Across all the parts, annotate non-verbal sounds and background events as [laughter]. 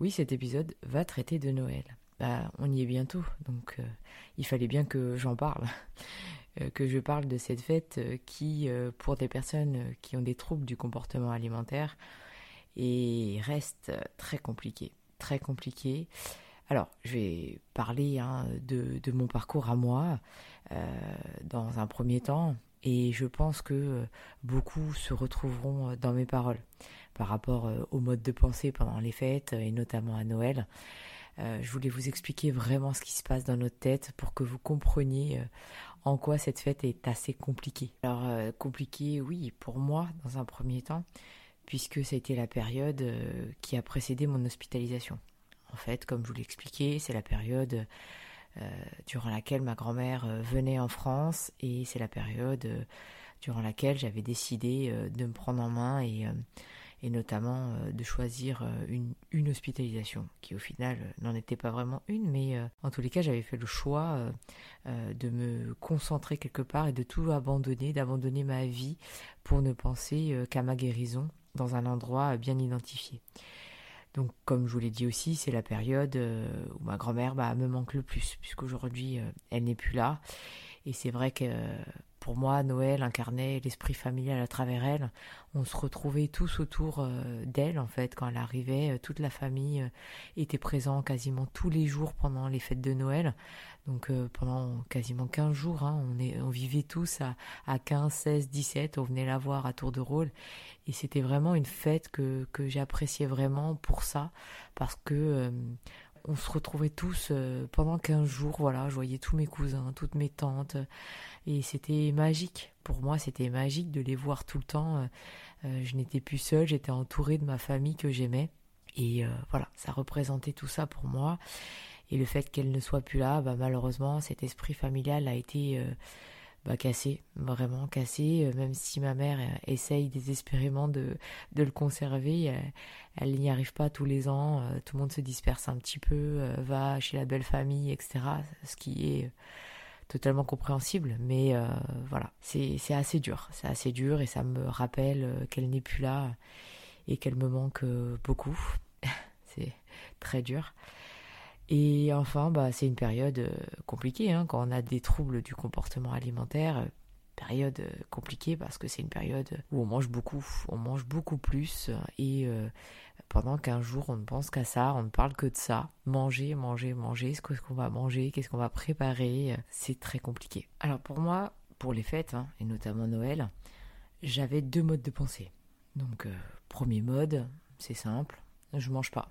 Oui, cet épisode va traiter de Noël. Bah, on y est bientôt, donc euh, il fallait bien que j'en parle. [laughs] Euh, que je parle de cette fête euh, qui, pour des personnes qui ont des troubles du comportement alimentaire, et reste très compliqué. Très compliqué. Alors, je vais parler hein, de, mon parcours à moi dans un premier temps, et je pense que beaucoup se retrouveront dans mes paroles par rapport au mode de pensée pendant les fêtes, et notamment à Noël. Euh, je voulais vous expliquer vraiment ce qui se passe dans notre tête pour que vous compreniez euh, en quoi cette fête est assez compliquée. Alors euh, compliquée, oui, pour moi dans un premier temps, puisque ça a été la période qui a précédé mon hospitalisation. En fait, comme je vous l'ai expliqué, c'est la période durant laquelle ma grand-mère venait en France et c'est la période durant laquelle j'avais décidé de me prendre en main et notamment euh, de choisir euh, une, une, hospitalisation, qui au final euh, n'en était pas vraiment une, mais en tous les cas j'avais fait le choix de me concentrer quelque part et de tout abandonner, d'abandonner ma vie pour ne penser qu'à ma guérison dans un endroit bien identifié. Donc, comme je vous l'ai dit aussi, c'est la période où ma grand-mère bah, me manque le plus, puisqu'aujourd'hui, elle n'est plus là. Et c'est vrai que pour moi, Noël incarnait l'esprit familial à travers elle. On se retrouvait tous autour euh, d'elle, en fait, quand elle arrivait. Euh, toute la famille euh, était présente quasiment tous les jours pendant les fêtes de Noël. Donc pendant quasiment 15 jours, hein, on, est, on vivait tous à, à 15, 16, 17. On venait la voir à tour de rôle. Et c'était vraiment une fête que, que j'appréciais vraiment pour ça. Parce que on se retrouvait tous pendant 15 jours. Voilà, je voyais tous mes cousins, toutes mes tantes. Et c'était magique. Pour moi, c'était magique de les voir tout le temps. Euh, euh, je n'étais plus seule, j'étais entourée de ma famille que j'aimais. Et euh, voilà, ça représentait tout ça pour moi. Et le fait qu'elle ne soit plus là, bah, malheureusement, cet esprit familial a été bah, cassé, vraiment cassé. Même si ma mère essaye désespérément de, le conserver, elle n'y arrive pas tous les ans. Tout le monde se disperse un petit peu, va chez la belle famille, etc. Ce qui est totalement compréhensible, mais euh, voilà, c'est assez dur, c'est assez dur et ça me rappelle euh, qu'elle n'est plus là et qu'elle me manque euh, beaucoup. [laughs] c'est très dur. Et enfin, bah, c'est une période compliquée hein, quand on a des troubles du comportement alimentaire. Période compliquée parce que c'est une période où on mange beaucoup, on mange beaucoup plus et pendant qu'un jour on ne pense qu'à ça, on ne parle que de ça. Manger, manger, manger, ce qu'on va manger, qu'est-ce qu'on va préparer, c'est très compliqué. Alors pour moi, pour les fêtes, hein, et notamment Noël, j'avais deux modes de pensée. Donc euh, premier mode, c'est simple, je mange pas.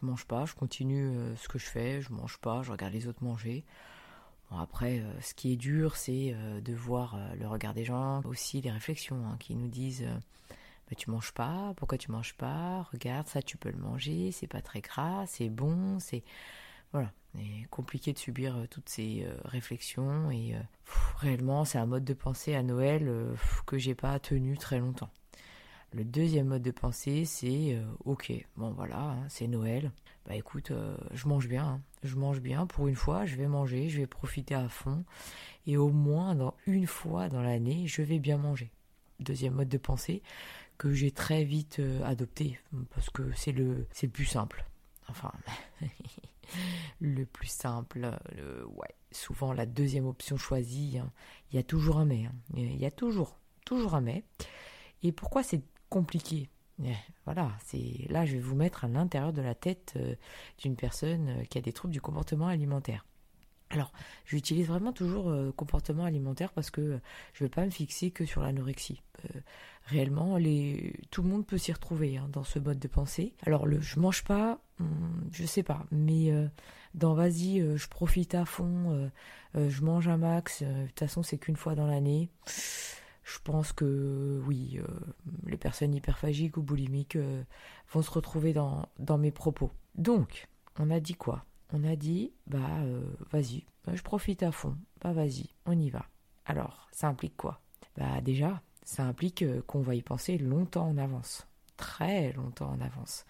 Je mange pas, je continue euh, ce que je fais, je mange pas, je regarde les autres manger. Bon après, euh, ce qui est dur, c'est de voir le regard des gens, aussi les réflexions hein, qui nous disent mais tu manges pas, pourquoi tu manges pas? Regarde, ça tu peux le manger, c'est pas très gras, c'est bon, c'est voilà, c'est compliqué de subir euh, toutes ces euh, réflexions et euh, réellement c'est un mode de pensée à Noël que j'ai pas tenu très longtemps. Le deuxième mode de pensée c'est ok, bon voilà, hein, c'est Noël, bah écoute, je mange bien, hein. je mange bien pour une fois, je vais manger, je vais profiter à fond et au moins dans une fois dans l'année je vais bien manger. Deuxième mode de pensée, que j'ai très vite euh, adopté parce que c'est le c'est le plus simple. Enfin, [laughs] le plus simple, le, ouais. Souvent la deuxième option choisie, hein. il y a toujours un mais. Il y a toujours, toujours un mais. Et pourquoi c'est compliqué eh, voilà, c'est là je vais vous mettre à l'intérieur de la tête euh, d'une personne euh, qui a des troubles du comportement alimentaire. Alors, j'utilise vraiment toujours comportement alimentaire parce que je ne veux pas me fixer que sur l'anorexie réellement, tout le monde peut s'y retrouver hein, dans ce mode de pensée. Alors, le je mange pas, hmm, je sais pas, mais euh, dans vas-y, euh, je profite à fond, euh, je mange un max, de toute façon, c'est qu'une fois dans l'année. Je pense que oui, les personnes hyperphagiques ou boulimiques vont se retrouver dans, mes propos. Donc, on a dit quoi? On a dit, bah vas-y, je profite à fond, bah vas-y, on y va. Alors, ça implique quoi? Bah déjà, ça implique qu'on va y penser longtemps en avance, très longtemps en avance.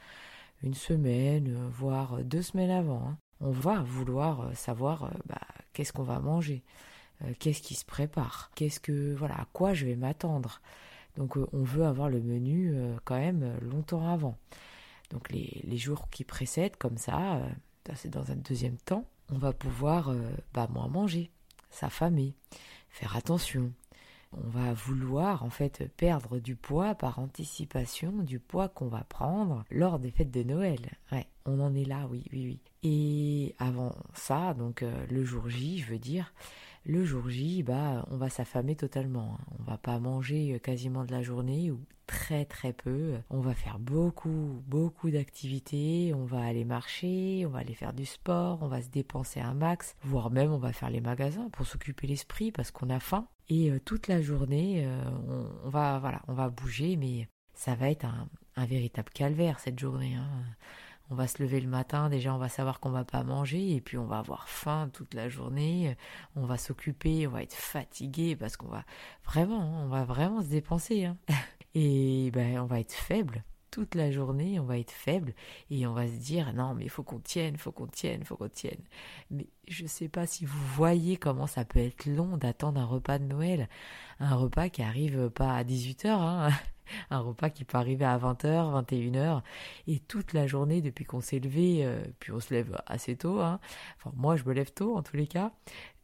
Une semaine, voire deux semaines avant. Hein on va vouloir euh, savoir euh, bah, qu'est-ce qu'on va manger, euh, qu'est-ce qui se prépare, qu'est-ce que voilà, à quoi je vais m'attendre? Donc on veut avoir le menu quand même longtemps avant. Donc les, jours qui précèdent comme ça, c'est dans un deuxième temps, on va pouvoir bah, moins manger, s'affamer, faire attention, on va vouloir en fait perdre du poids par anticipation du poids qu'on va prendre lors des fêtes de Noël. Ouais, on en est là, oui, oui, oui. Et avant ça, donc euh, le jour J, je veux dire, le jour J, bah, on va s'affamer totalement. Hein. On va pas manger euh, quasiment de la journée ou très très peu. On va faire beaucoup, beaucoup d'activités. On va aller marcher, on va aller faire du sport, on va se dépenser un max, voire même on va faire les magasins pour s'occuper l'esprit parce qu'on a faim. Et euh, toute la journée, euh, on, va voilà, on va bouger, mais ça va être un, véritable calvaire cette journée. Hein. On va se lever le matin, déjà on va savoir qu'on va pas manger, et puis on va avoir faim toute la journée. On va s'occuper, on va être fatigué parce qu'on va vraiment, hein, on va vraiment se dépenser. Hein. [laughs] Et ben on va être faible toute la journée, on va être faible et on va se dire non mais faut qu'on tienne, faut qu'on tienne, faut qu'on tienne. Mais je sais pas si vous voyez comment ça peut être long d'attendre un repas de Noël, un repas qui arrive pas à 18h, hein. [laughs] un repas qui peut arriver à 20h, 21h, et toute la journée depuis qu'on s'est levé, euh, puis on se lève assez tôt, hein. enfin moi je me lève tôt en tous les cas,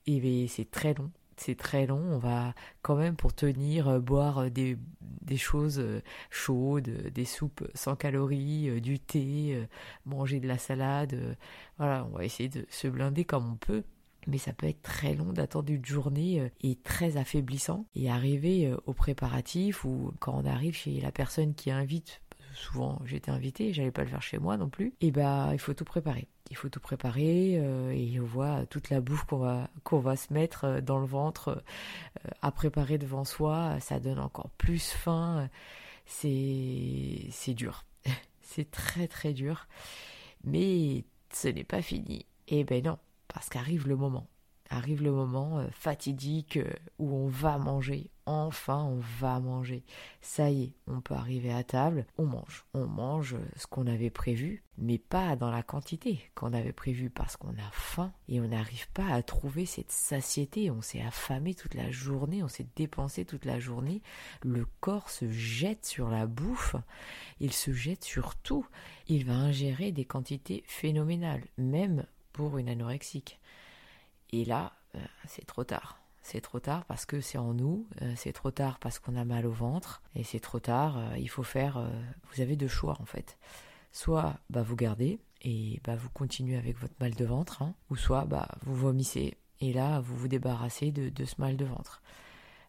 et c'est très long c'est très long. On va quand même pour tenir euh, boire euh, des, des choses chaudes, des soupes sans calories, du thé, manger de la salade. Voilà, on va essayer de se blinder comme on peut. Mais ça peut être très long d'attendre une journée et très affaiblissant. Et arriver aux préparatifs ou quand on arrive chez la personne qui invite souvent j'étais invitée, j'allais pas le faire chez moi non plus, et bah il faut tout préparer. Il faut tout préparer euh, et on voit toute la bouffe qu'on va qu'on va se mettre euh, dans le ventre euh, à préparer devant soi, ça donne encore plus faim. C'est c'est dur. [laughs] c'est très très dur. Mais ce n'est pas fini. Et ben non, parce qu'arrive le moment arrive le moment euh, fatidique euh, où on va manger. Enfin, on va manger. Ça y est, on peut arriver à table, on mange. On mange ce qu'on avait prévu, mais pas dans la quantité qu'on avait prévu parce qu'on a faim et on n'arrive pas à trouver cette satiété. On s'est affamé toute la journée, on s'est dépensé toute la journée. Le corps se jette sur la bouffe, il se jette sur tout. Il va ingérer des quantités phénoménales, même pour une anorexique. Et là, euh, c'est trop tard. C'est trop tard parce que c'est en nous, euh, c'est trop tard parce qu'on a mal au ventre, et c'est trop tard, euh, il faut faire... vous avez deux choix en fait. Soit bah, vous gardez et bah, vous continuez avec votre mal de ventre, hein, ou soit bah, vous vomissez et là vous vous débarrassez de, de ce mal de ventre.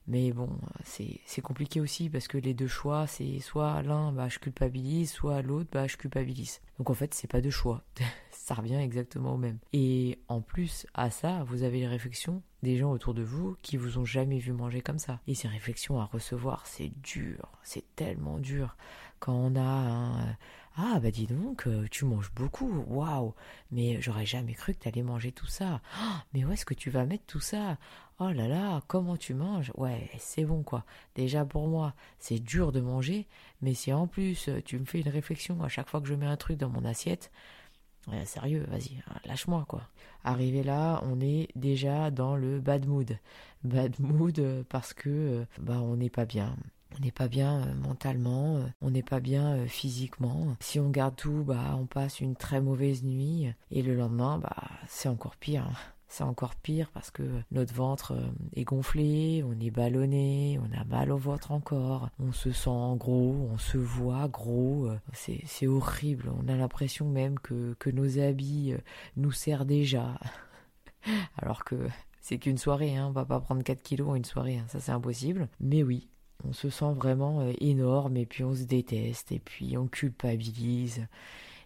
Mais bon, c'est compliqué aussi parce que les deux choix, c'est soit l'un, bah, je culpabilise, soit l'autre, bah, je culpabilise. Donc en fait, c'est pas de choix. [laughs] ça revient exactement au même. Et en plus à ça, vous avez les réflexions des gens autour de vous qui vous ont jamais vu manger comme ça. Et ces réflexions à recevoir, c'est dur, c'est tellement dur. Quand on a un ah bah dis donc, euh, tu manges beaucoup, waouh, mais j'aurais jamais cru que tu allais manger tout ça. Oh, mais où est-ce que tu vas mettre tout ça? Oh là là, comment tu manges? Ouais, c'est bon quoi. Déjà pour moi, c'est dur de manger, mais si en plus euh, tu me fais une réflexion à chaque fois que je mets un truc dans mon assiette, sérieux, vas-y, hein, lâche-moi quoi. Arrivé là, on est déjà dans le bad mood. Bad mood euh, parce que bah on n'est pas bien on n'est pas bien euh, mentalement, euh, on n'est pas bien euh, physiquement. Si on garde tout, bah on passe une très mauvaise nuit et le lendemain, bah c'est encore pire. Hein. C'est encore pire parce que notre ventre est gonflé, on est ballonné, on a mal au ventre encore, on se sent gros, on se voit gros, c'est horrible. On a l'impression même que, que nos habits nous servent déjà. [laughs] Alors que c'est qu'une soirée, hein. on va pas prendre 4 kilos en une soirée, hein. ça c'est impossible. Mais oui, on se sent vraiment euh, énorme et puis on se déteste et puis on culpabilise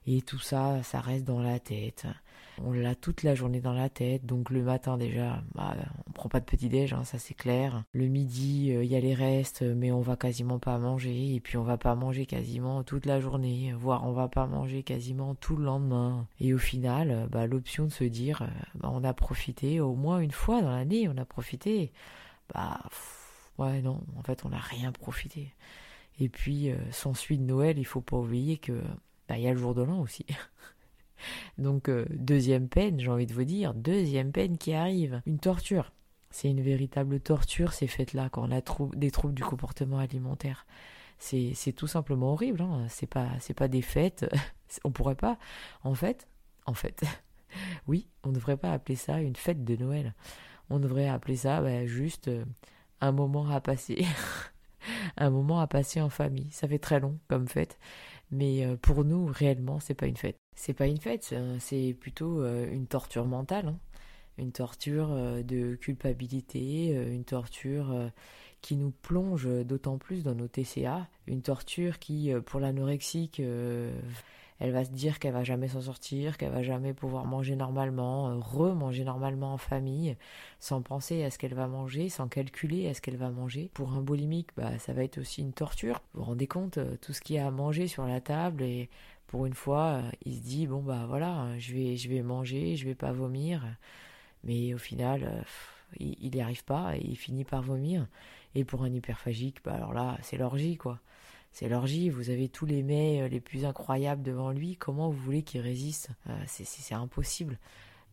Et tout ça, ça reste dans la tête. On l'a toute la journée dans la tête. Donc le matin déjà, bah, on prend pas de petit déj, hein, ça c'est clair. Le midi, euh, il y a les restes, mais on va quasiment pas manger. Et puis on va pas manger quasiment toute la journée, voire on va pas manger quasiment tout le lendemain. Et au final, bah, l'option de se dire, euh, bah, on a profité au moins une fois dans l'année, on a profité. Bah ouais non, en fait on n'a rien profité. Et puis sans suite de Noël, il faut pas oublier que bah, y a le jour de l'an aussi. [laughs] Donc euh, deuxième peine, j'ai envie de vous dire, deuxième peine qui arrive, une torture. C'est une véritable torture ces fêtes-là quand on a des troubles du comportement alimentaire. C'est, tout simplement horrible. Hein. C'est pas pas des fêtes. [laughs] on pourrait pas. En fait, en fait, [laughs] oui, on ne devrait pas appeler ça une fête de Noël. On devrait appeler ça bah, juste euh, un moment à passer. [laughs] un moment à passer en famille. Ça fait très long comme fête, mais euh, pour nous réellement c'est pas une fête c'est pas une fête, c'est plutôt euh, une torture mentale, hein. une torture euh, de culpabilité, une torture qui nous plonge d'autant plus dans nos TCA, une torture qui, pour l'anorexique, elle va se dire qu'elle va jamais s'en sortir, qu'elle va jamais pouvoir manger normalement, remanger normalement en famille, sans penser à ce qu'elle va manger, sans calculer à ce qu'elle va manger. Pour un boulimique, bah, ça va être aussi une torture. Vous vous rendez compte, tout ce qu'il y a à manger sur la table et pour une fois, euh, il se dit bon bah voilà, je vais je vais manger, je vais pas vomir, mais au final, euh, il n'y arrive pas et il finit par vomir. Et pour un hyperphagique, bah alors là, c'est l'orgie quoi. C'est l'orgie, vous avez tous les mets euh, les plus incroyables devant lui, comment vous voulez qu'il résiste? C'est impossible.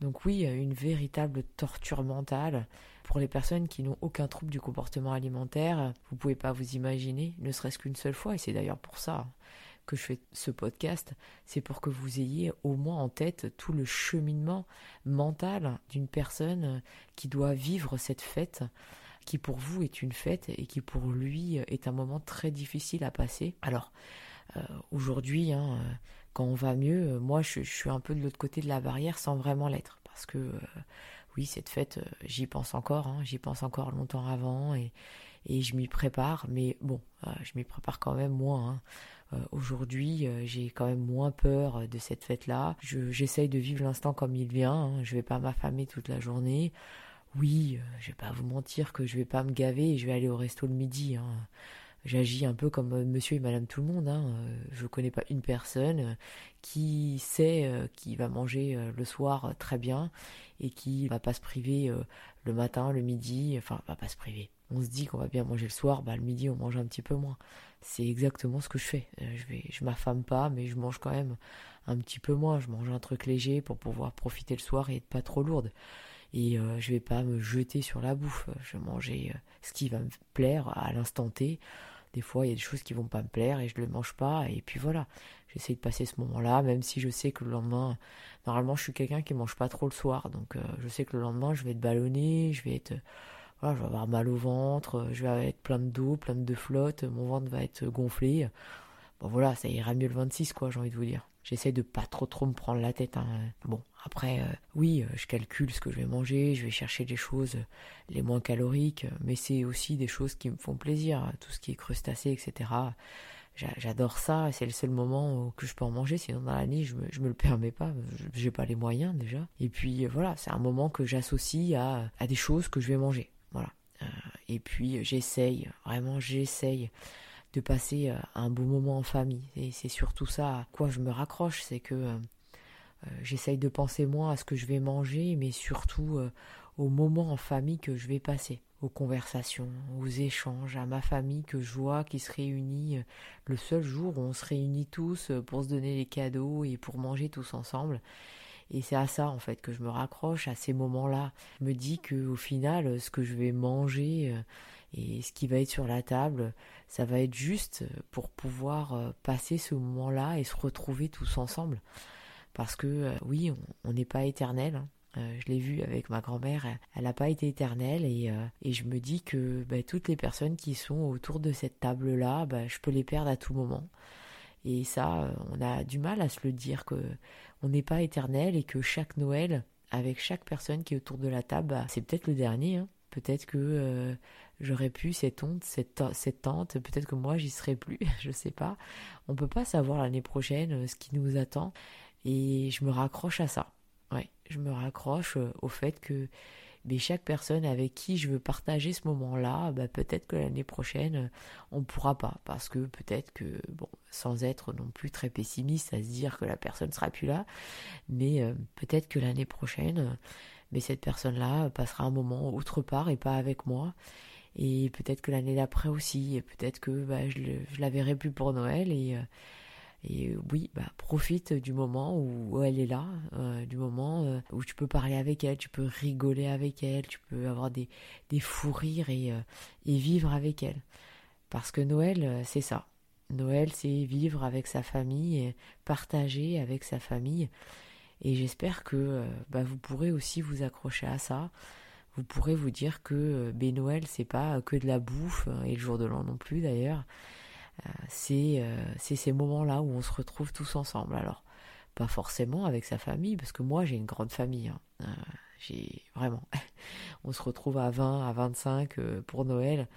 Donc oui, une véritable torture mentale. Pour les personnes qui n'ont aucun trouble du comportement alimentaire, vous pouvez pas vous imaginer, ne serait-ce qu'une seule fois, et c'est d'ailleurs pour ça que je fais ce podcast, c'est pour que vous ayez au moins en tête tout le cheminement mental d'une personne qui doit vivre cette fête, qui pour vous est une fête et qui pour lui est un moment très difficile à passer. Alors, euh, aujourd'hui, hein, quand on va mieux, moi je, suis un peu de l'autre côté de la barrière sans vraiment l'être, parce que euh, oui, cette fête, euh, j'y pense encore, hein, j'y pense encore longtemps avant et, et je m'y prépare, mais bon, je m'y prépare quand même moins. Hein. Euh, aujourd'hui, euh, j'ai quand même moins peur euh, de cette fête-là. J'essaye de vivre l'instant comme il vient. Je vais pas m'affamer toute la journée. Oui, je vais pas vous mentir que je vais pas me gaver et je vais aller au resto le midi. Hein. J'agis un peu comme monsieur et madame tout le monde. Hein. Je connais pas une personne qui sait qui va manger le soir très bien et qui va pas se priver le matin, le midi, enfin va pas se priver. On se dit qu'on va bien manger le soir, bah le midi on mange un petit peu moins c'est exactement ce que je fais. Euh, je vais, je m'affame pas, mais je mange quand même un petit peu moins. Je mange un truc léger pour pouvoir profiter le soir et être pas trop lourde. Et euh, je vais pas me jeter sur la bouffe. Je vais manger euh, ce qui va me plaire à l'instant T. Des fois, il y a des choses qui vont pas me plaire et je ne le mange pas. Et puis voilà, j'essaie de passer ce moment-là, même si je sais que le lendemain, normalement, je suis quelqu'un qui mange pas trop le soir. Donc, je sais que le lendemain, je vais être ballonné, je vais être je vais avoir mal au ventre, je vais être plein d'eau, plein de flotte, mon ventre va être gonflé. Bon voilà, ça ira mieux le 26 quoi, j'ai envie de vous dire. J'essaie de pas trop trop me prendre la tête. Hein. Bon, après, euh, oui, euh, je calcule ce que je vais manger, je vais chercher des choses les moins caloriques, mais c'est aussi des choses qui me font plaisir, tout ce qui est crustacé, etc. J'adore ça, c'est le seul moment que je peux en manger, sinon dans l'année je me, me le [laughs] permets pas, j'ai pas les moyens déjà. Et puis voilà, c'est un moment que j'associe à, à des choses que je vais manger. Voilà. Euh, et puis j'essaye, vraiment j'essaye de passer euh, un bon moment en famille. Et c'est surtout ça à quoi je me raccroche, c'est que euh, j'essaye de penser moins à ce que je vais manger, mais surtout aux moments en famille que je vais passer, aux conversations, aux échanges, à ma famille que je vois qui se réunit le seul jour où on se réunit tous pour se donner les cadeaux et pour manger tous ensemble. Et c'est à ça en fait que je me raccroche à ces moments-là. Je me dis que au final, ce que je vais manger euh, et ce qui va être sur la table, ça va être juste pour pouvoir euh, passer ce moment-là et se retrouver tous ensemble. Parce que euh, oui, on n'est pas éternel. Hein. je l'ai vu avec ma grand-mère, elle n'a pas été éternelle et, et je me dis que bah, toutes les personnes qui sont autour de cette table-là, bah, je peux les perdre à tout moment. Et ça, on a du mal à se le dire que on n'est pas éternel et que chaque Noël, avec chaque personne qui est autour de la table, bah, c'est peut-être le dernier. Hein. peut-être que j'aurais pu cette honte, cette, tante, peut-être que moi j'y serais plus, [laughs] je sais pas. On peut pas savoir l'année prochaine ce qui nous attend et je me raccroche à ça. Ouais, je me raccroche au fait que mais chaque personne avec qui je veux partager ce moment-là, bah, peut-être que l'année prochaine, on ne pourra pas. Parce que peut-être que, bon, sans être non plus très pessimiste à se dire que la personne sera plus là, mais euh, peut-être que l'année prochaine, mais cette personne-là passera un moment autre part et pas avec moi. Et peut-être que l'année d'après aussi, et peut-être que bah, je, ne la verrai plus pour Noël et... Euh, et oui, bah, profite du moment où elle est là, euh, du moment euh, où tu peux parler avec elle, tu peux rigoler avec elle, tu peux avoir des, des fous rires et, euh, vivre avec elle. Parce que Noël, c'est ça. Noël, c'est vivre avec sa famille, partager avec sa famille. Et j'espère que bah, vous pourrez aussi vous accrocher à ça. Vous pourrez vous dire que ben Noël, c'est pas que de la bouffe, et le jour de l'an non plus d'ailleurs. Euh, euh, c'est ces moments-là où on se retrouve tous ensemble. Alors, pas forcément avec sa famille, parce que moi j'ai une grande famille. Hein. Euh, j'ai vraiment. [laughs] on se retrouve à 20, à 25 pour Noël.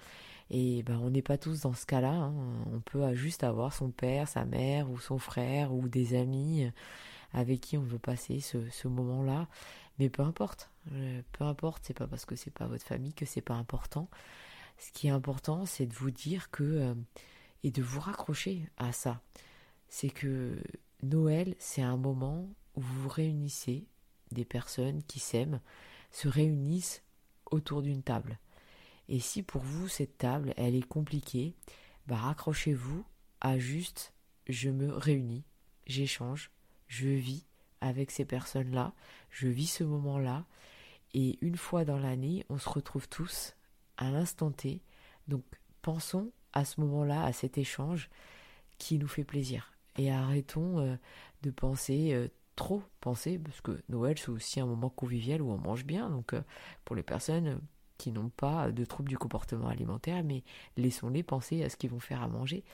Et ben, on n'est pas tous dans ce cas-là. Hein. On peut juste avoir son père, sa mère, ou son frère, ou des amis avec qui on veut passer ce, moment-là. Mais peu importe. peu importe, c'est pas parce que c'est pas votre famille que c'est pas important. Ce qui est important, c'est de vous dire que et de vous raccrocher à ça. C'est que Noël, c'est un moment où vous vous réunissez, des personnes qui s'aiment, se réunissent autour d'une table. Et si pour vous cette table, elle est compliquée, bah raccrochez-vous à juste je me réunis, j'échange, je vis avec ces personnes-là, je vis ce moment-là, et une fois dans l'année, on se retrouve tous à l'instant T. Donc pensons à ce moment-là, à cet échange qui nous fait plaisir. Et arrêtons euh, de penser euh, trop penser, parce que Noël c'est aussi un moment convivial où on mange bien, donc euh, pour les personnes qui n'ont pas de troubles du comportement alimentaire, mais laissons-les penser à ce qu'ils vont faire à manger.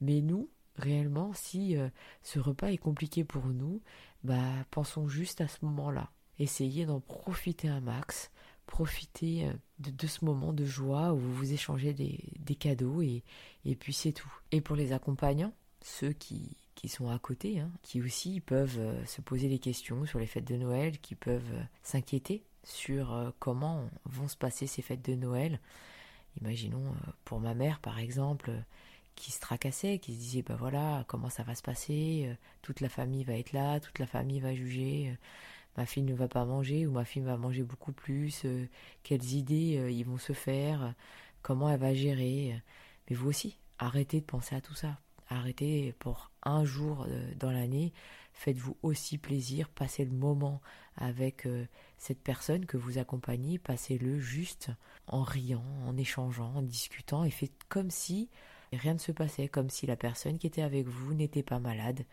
Mais nous, réellement, si ce repas est compliqué pour nous, bah pensons juste à ce moment-là. Essayez d'en profiter un max, profitez euh, de, ce moment de joie où vous vous échangez des, cadeaux et, puis c'est tout. Et pour les accompagnants, ceux qui, qui sont à côté, hein, qui aussi peuvent euh, se poser des questions sur les fêtes de Noël, qui peuvent euh, s'inquiéter sur comment vont se passer ces fêtes de Noël. Imaginons pour ma mère par exemple, qui se tracassait, qui se disait bah voilà comment ça va se passer, toute la famille va être là, toute la famille va juger, ma fille ne va pas manger ou ma fille va manger beaucoup plus, euh, quelles idées euh, ils vont se faire, comment elle va gérer. Mais vous aussi, arrêtez de penser à tout ça. Arrêtez pour un jour euh, dans l'année, faites-vous aussi plaisir, passez le moment avec cette personne que vous accompagnez, passez-le juste en riant, en échangeant, en discutant et faites comme si rien ne se passait, comme si la personne qui était avec vous n'était pas malade.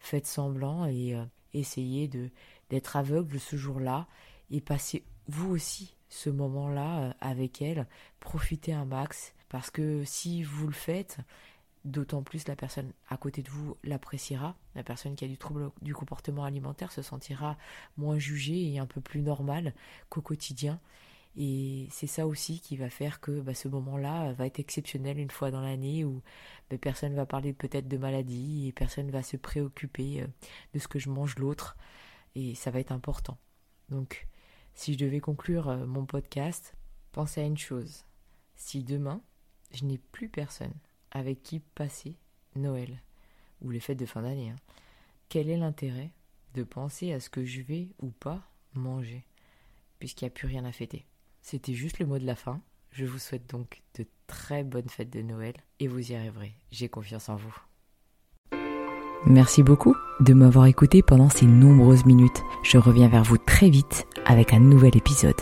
Faites semblant et essayez de d'être aveugle ce jour-là et passer vous aussi ce moment-là euh, avec elle, profitez un max parce que si vous le faites, d'autant plus la personne à côté de vous l'appréciera, la personne qui a du trouble du comportement alimentaire se sentira moins jugée et un peu plus normale qu'au quotidien. Et c'est ça aussi qui va faire que bah, ce moment-là va être exceptionnel une fois dans l'année où bah, personne va parler peut-être de maladie et personne va se préoccuper euh, de ce que je mange l'autre et ça va être important. Donc, si je devais conclure euh, mon podcast, pensez à une chose. Si demain, je n'ai plus personne avec qui passer Noël ou les fêtes de fin d'année, hein, quel est l'intérêt de penser à ce que je vais ou pas manger, puisqu'il n'y a plus rien à fêter? C'était juste le mot de la fin. Je vous souhaite donc de très bonnes fêtes de Noël et vous y arriverez. J'ai confiance en vous. Merci beaucoup de m'avoir écouté pendant ces nombreuses minutes. Je reviens vers vous très vite avec un nouvel épisode.